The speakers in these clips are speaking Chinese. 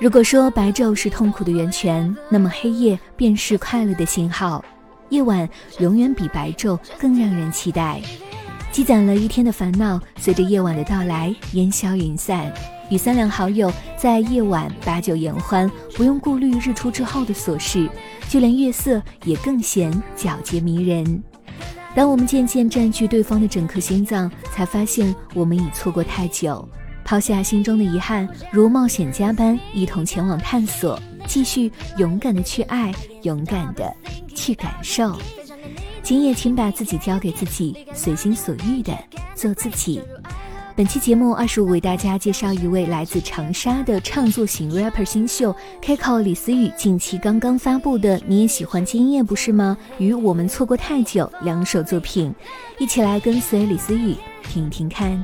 如果说白昼是痛苦的源泉，那么黑夜便是快乐的信号。夜晚永远比白昼更让人期待，积攒了一天的烦恼，随着夜晚的到来烟消云散。与三两好友在夜晚把酒言欢，不用顾虑日出之后的琐事，就连月色也更显皎洁迷人。当我们渐渐占据对方的整颗心脏，才发现我们已错过太久。抛下心中的遗憾，如冒险家般一同前往探索，继续勇敢的去爱，勇敢的去感受。今夜，请把自己交给自己，随心所欲的做自己。本期节目二十五为大家介绍一位来自长沙的唱作型 rapper 新秀 Kiko 李思雨，近期刚刚发布的《你也喜欢今夜不是吗》与《我们错过太久》两首作品，一起来跟随李思雨听听看。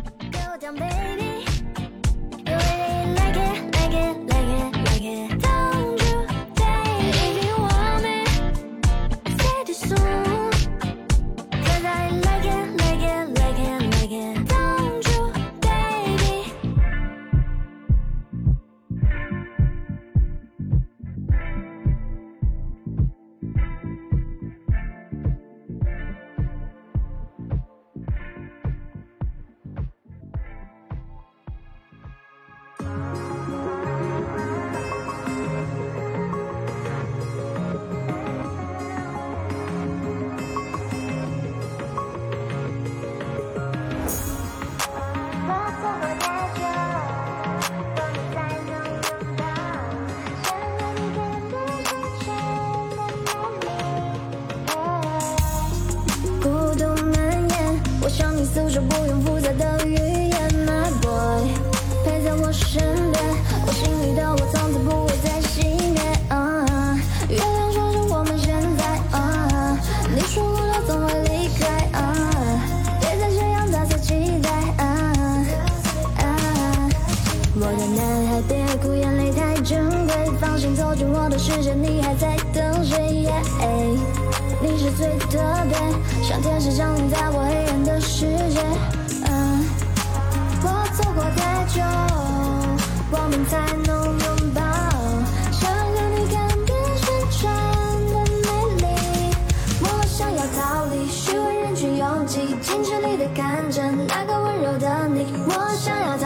我的男孩，别哭，眼泪太珍贵。放心走进我的世界，你还在等谁？你是最特别，像天使降临在我黑暗的世界。嗯，我走过太久，我们才能拥抱。想和你看遍山川的美丽。我想要逃离虚伪人群拥挤，近距离的看着那个温柔的你。我想要。